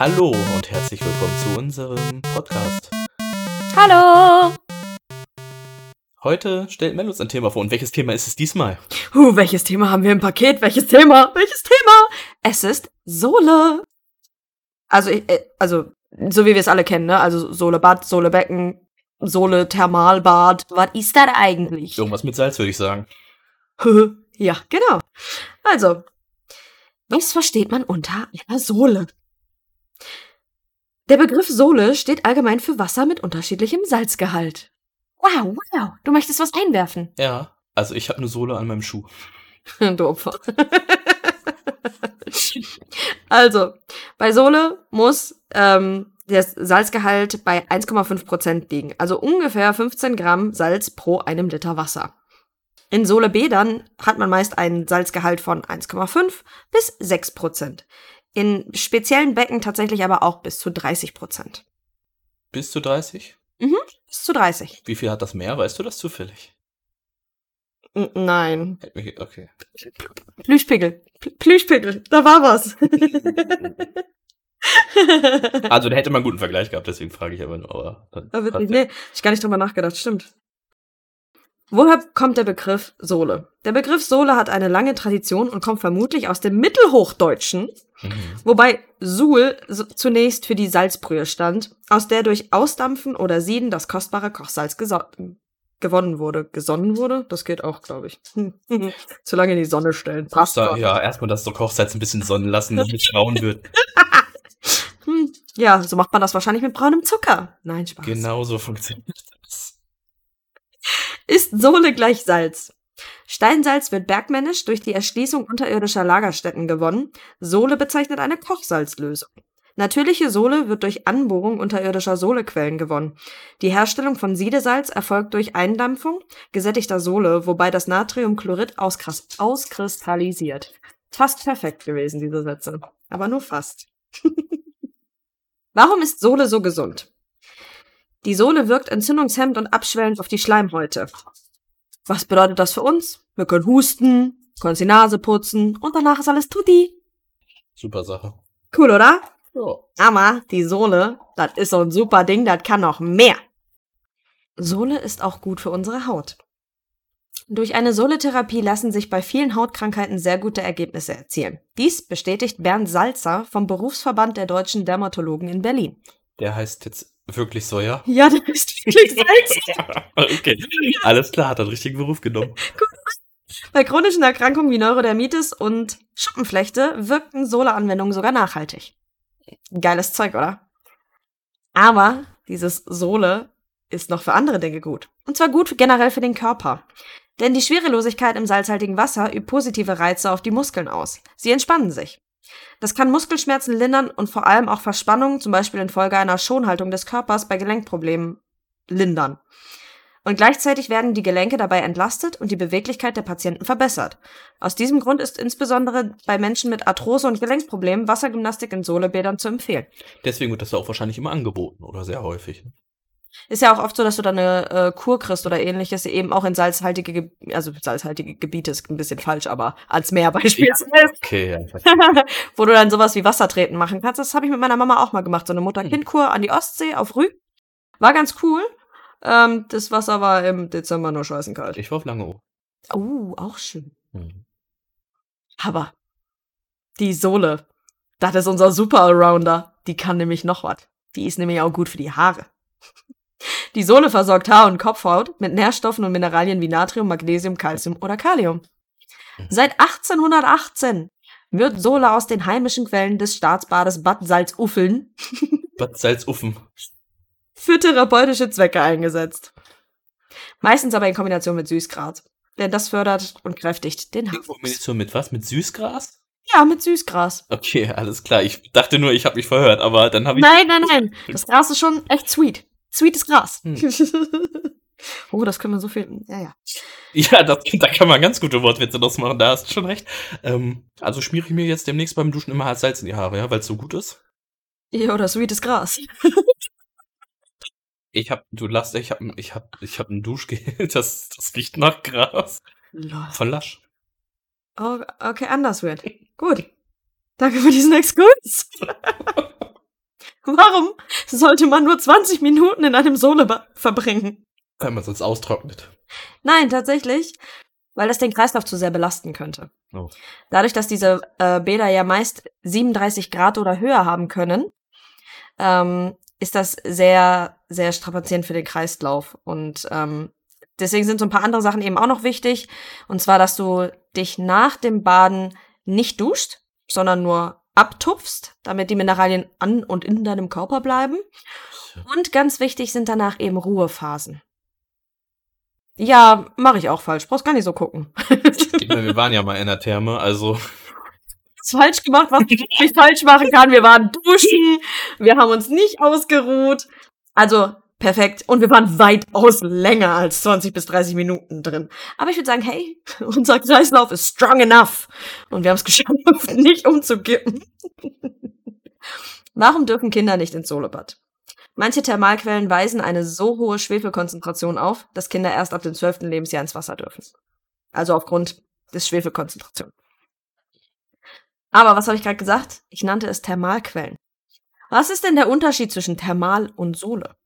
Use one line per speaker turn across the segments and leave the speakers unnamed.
Hallo und herzlich willkommen zu unserem Podcast.
Hallo!
Heute stellt Mel uns ein Thema vor. Und welches Thema ist es diesmal?
Huh, welches Thema haben wir im Paket? Welches Thema? Welches Thema? Es ist Sohle. Also, äh, also so wie wir es alle kennen, ne? Also Sohlebad, Sohlebecken, Sohle Thermalbad. Was ist das eigentlich?
Irgendwas mit Salz, würde ich sagen.
ja, genau. Also, was versteht man unter einer Sohle? Der Begriff Sohle steht allgemein für Wasser mit unterschiedlichem Salzgehalt. Wow, wow, du möchtest was einwerfen.
Ja, also ich habe eine Sohle an meinem Schuh.
du Opfer. also, bei Sohle muss ähm, der Salzgehalt bei 1,5% liegen. Also ungefähr 15 Gramm Salz pro einem Liter Wasser. In Sohlebädern hat man meist einen Salzgehalt von 1,5 bis 6 In speziellen Becken tatsächlich aber auch bis zu 30%
Bis zu 30?
Mhm, bis zu 30.
Wie viel hat das Meer? Weißt du das zufällig?
N nein.
Okay.
Plüschpickel. Plüschpickel. Da war was.
also, da hätte man einen guten Vergleich gehabt, deswegen frage ich aber nur. Aber
aber wirklich, nee, ich gar nicht drüber nachgedacht, stimmt. Woher kommt der Begriff Sohle? Der Begriff Sohle hat eine lange Tradition und kommt vermutlich aus dem Mittelhochdeutschen, mhm. wobei Suhl zunächst für die Salzbrühe stand, aus der durch Ausdampfen oder Sieden das kostbare Kochsalz gewonnen wurde. Gesonnen wurde? Das geht auch, glaube ich. Zu lange in die Sonne stellen.
Passt da, ja, erstmal das so Kochsalz ein bisschen sonnen lassen, damit es braun wird.
Hm, ja, so macht man das wahrscheinlich mit braunem Zucker. Nein, Spaß.
Genau so funktioniert das.
Ist Sohle gleich Salz? Steinsalz wird bergmännisch durch die Erschließung unterirdischer Lagerstätten gewonnen. Sohle bezeichnet eine Kochsalzlösung. Natürliche Sohle wird durch Anbohrung unterirdischer Sohlequellen gewonnen. Die Herstellung von Siedesalz erfolgt durch Eindampfung gesättigter Sohle, wobei das Natriumchlorid auskristallisiert. Fast perfekt gewesen, diese Sätze. Aber nur fast. Warum ist Sohle so gesund? Die Sohle wirkt entzündungshemmend und abschwellend auf die Schleimhäute. Was bedeutet das für uns? Wir können husten, können die Nase putzen und danach ist alles tutti.
Super Sache.
Cool, oder? Ja. Aber die Sohle, das ist so ein super Ding, das kann noch mehr. Sohle ist auch gut für unsere Haut. Durch eine Soletherapie lassen sich bei vielen Hautkrankheiten sehr gute Ergebnisse erzielen. Dies bestätigt Bernd Salzer vom Berufsverband der deutschen Dermatologen in Berlin.
Der heißt jetzt wirklich so, ja?
Ja, der heißt wirklich Salzer.
okay, alles klar, hat einen richtigen Beruf genommen.
Bei chronischen Erkrankungen wie Neurodermitis und Schuppenflechte wirken Soleanwendungen sogar nachhaltig. Geiles Zeug, oder? Aber dieses Sohle ist noch für andere Dinge gut. Und zwar gut generell für den Körper. Denn die Schwerelosigkeit im salzhaltigen Wasser übt positive Reize auf die Muskeln aus. Sie entspannen sich. Das kann Muskelschmerzen lindern und vor allem auch Verspannungen, zum Beispiel infolge einer Schonhaltung des Körpers bei Gelenkproblemen, lindern. Und gleichzeitig werden die Gelenke dabei entlastet und die Beweglichkeit der Patienten verbessert. Aus diesem Grund ist insbesondere bei Menschen mit Arthrose und Gelenkproblemen Wassergymnastik in Sohlebädern zu empfehlen.
Deswegen wird das auch wahrscheinlich immer angeboten oder sehr häufig.
Ist ja auch oft so, dass du dann eine äh, Kur kriegst oder ähnliches, eben auch in salzhaltige, Ge also salzhaltige Gebiete ist ein bisschen falsch, aber ans Meer beispielsweise.
Okay, ja.
Wo du dann sowas wie Wassertreten machen kannst. Das habe ich mit meiner Mama auch mal gemacht. So eine Mutter-Kind-Kur an die Ostsee auf Rü. War ganz cool. Ähm, das Wasser war im Dezember nur scheißen kalt.
Ich war auf Langeoog.
Oh, auch schön. Mhm. Aber die Sohle, das ist unser Super Allrounder. Die kann nämlich noch was. Die ist nämlich auch gut für die Haare. Die Sohle versorgt Haar- und Kopfhaut mit Nährstoffen und Mineralien wie Natrium, Magnesium, Calcium oder Kalium. Seit 1818 wird Sohle aus den heimischen Quellen des Staatsbades Bad Salzuffeln
Bad Salzuffen
für therapeutische Zwecke eingesetzt. Meistens aber in Kombination mit Süßgras. Denn das fördert und kräftigt den Haarwuchs. In
Kombination mit was? Mit Süßgras?
Ja, mit Süßgras.
Okay, alles klar. Ich dachte nur, ich habe mich verhört, aber dann habe ich.
Nein, nein, nein. Das Gras ist schon echt sweet. Sweetes Gras. Hm. oh, das können wir so viel. Ja, ja.
Ja, das, da kann man ganz gute Wortwitze draus machen, da hast du schon recht. Ähm, also schmiere ich mir jetzt demnächst beim Duschen immer halt Salz in die Haare, ja, weil es so gut ist.
Ja, oder sweetes Gras.
ich hab, du lachst, ich hab, ich hab, ich hab ein Duschgel, das, das riecht nach Gras.
Lol.
Von Lasch.
Oh, okay, anders wird. Gut. Danke für diesen Exkurs. Warum sollte man nur 20 Minuten in einem Solebad verbringen?
Weil man sonst austrocknet.
Nein, tatsächlich, weil das den Kreislauf zu sehr belasten könnte.
Oh.
Dadurch, dass diese äh, Bäder ja meist 37 Grad oder höher haben können, ähm, ist das sehr, sehr strapazierend für den Kreislauf. Und ähm, deswegen sind so ein paar andere Sachen eben auch noch wichtig. Und zwar, dass du dich nach dem Baden nicht duscht, sondern nur abtupfst, damit die Mineralien an und in deinem Körper bleiben. Und ganz wichtig sind danach eben Ruhephasen. Ja, mache ich auch falsch. Brauchst gar nicht so gucken.
Meine, wir waren ja mal in der Therme, also
Was falsch gemacht, was ich nicht falsch machen kann. Wir waren duschen, wir haben uns nicht ausgeruht. Also perfekt. Und wir waren weitaus länger als 20 bis 30 Minuten drin. Aber ich würde sagen, hey, unser Kreislauf ist strong enough. Und wir haben es geschafft, nicht umzukippen. Warum dürfen Kinder nicht ins Solebad? Manche Thermalquellen weisen eine so hohe Schwefelkonzentration auf, dass Kinder erst ab dem 12. Lebensjahr ins Wasser dürfen. Also aufgrund des Schwefelkonzentration. Aber was habe ich gerade gesagt? Ich nannte es Thermalquellen. Was ist denn der Unterschied zwischen Thermal und Sole?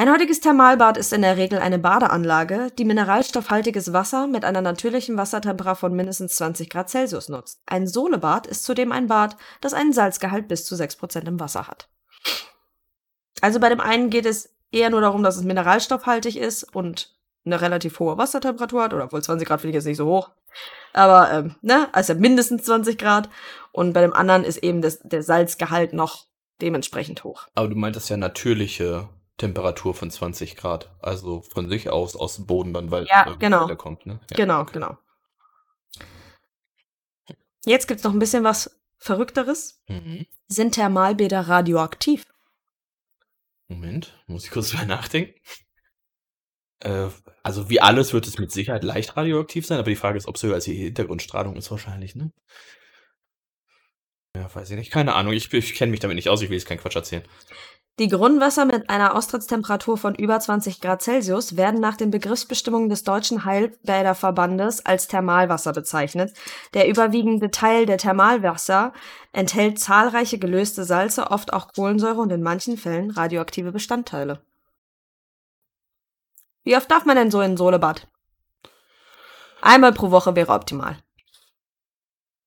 Ein heutiges Thermalbad ist in der Regel eine Badeanlage, die mineralstoffhaltiges Wasser mit einer natürlichen Wassertemperatur von mindestens 20 Grad Celsius nutzt. Ein Solebad ist zudem ein Bad, das einen Salzgehalt bis zu 6% im Wasser hat. Also bei dem einen geht es eher nur darum, dass es mineralstoffhaltig ist und eine relativ hohe Wassertemperatur hat, oder obwohl 20 Grad finde ich jetzt nicht so hoch. Aber, ähm, ne, also mindestens 20 Grad. Und bei dem anderen ist eben das, der Salzgehalt noch dementsprechend hoch.
Aber du meintest ja natürliche Temperatur von 20 Grad. Also von sich aus, aus dem Boden dann, weil
Ja,
äh,
genau.
der kommt, ne? Ja.
Genau, genau. Jetzt gibt's noch ein bisschen was Verrückteres.
Mhm.
Sind Thermalbäder radioaktiv?
Moment, muss ich kurz drüber nachdenken. Äh, also wie alles wird es mit Sicherheit leicht radioaktiv sein, aber die Frage ist, ob es höher als die Hintergrundstrahlung ist wahrscheinlich, ne? Ja, weiß ich nicht. Keine Ahnung. Ich, ich kenne mich damit nicht aus. Ich will jetzt keinen Quatsch erzählen.
Die Grundwasser mit einer Austrittstemperatur von über 20 Grad Celsius werden nach den Begriffsbestimmungen des Deutschen Heilbäderverbandes als Thermalwasser bezeichnet. Der überwiegende Teil der Thermalwasser enthält zahlreiche gelöste Salze, oft auch Kohlensäure und in manchen Fällen radioaktive Bestandteile. Wie oft darf man denn so in Solebad? Einmal pro Woche wäre optimal.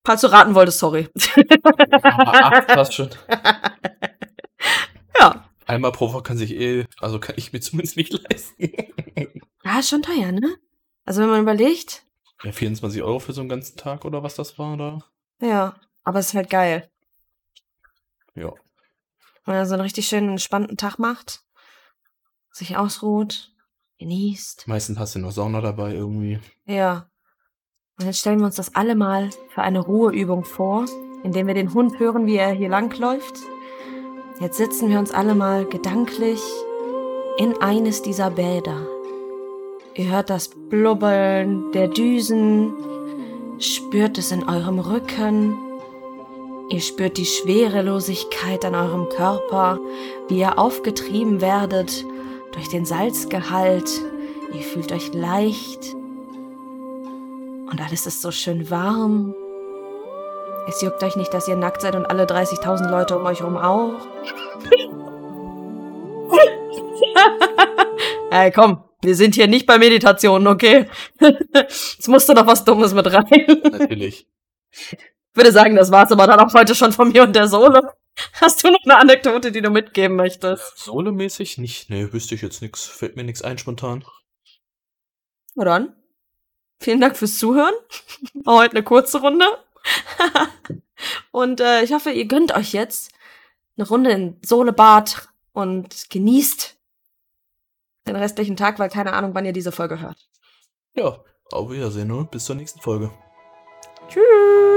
Falls du raten wolltest, sorry.
Ach, passt schon. Einmal pro Woche kann sich eh, also kann ich mir zumindest nicht leisten.
Ja, ist schon teuer, ne? Also wenn man überlegt,
Ja, 24 Euro für so einen ganzen Tag oder was das war, oder?
ja, aber es ist halt geil.
Ja.
Wenn man so einen richtig schönen, entspannten Tag macht, sich ausruht, genießt.
Meistens hast du noch Sauna dabei irgendwie.
Ja. Und jetzt stellen wir uns das alle mal für eine Ruheübung vor, indem wir den Hund hören, wie er hier langläuft. Jetzt sitzen wir uns alle mal gedanklich in eines dieser Bäder. Ihr hört das Blubbeln der Düsen, spürt es in eurem Rücken. Ihr spürt die Schwerelosigkeit an eurem Körper, wie ihr aufgetrieben werdet durch den Salzgehalt. Ihr fühlt euch leicht und alles ist so schön warm. Es juckt euch nicht, dass ihr nackt seid und alle 30.000 Leute um euch herum auch. Ey, komm, wir sind hier nicht bei Meditationen, okay? Jetzt musst du noch was Dummes mit rein.
Natürlich.
Ich würde sagen, das war's aber dann auch heute schon von mir und der Sohle. Hast du noch eine Anekdote, die du mitgeben möchtest?
Solo-mäßig nicht. Nee, wüsste ich jetzt nix. Fällt mir nix ein spontan.
Na dann. Vielen Dank fürs Zuhören. War heute eine kurze Runde. und äh, ich hoffe, ihr gönnt euch jetzt eine Runde in Solebad und genießt den restlichen Tag, weil keine Ahnung, wann ihr diese Folge hört.
Ja, auf Wiedersehen, ne? Bis zur nächsten Folge.
Tschüss.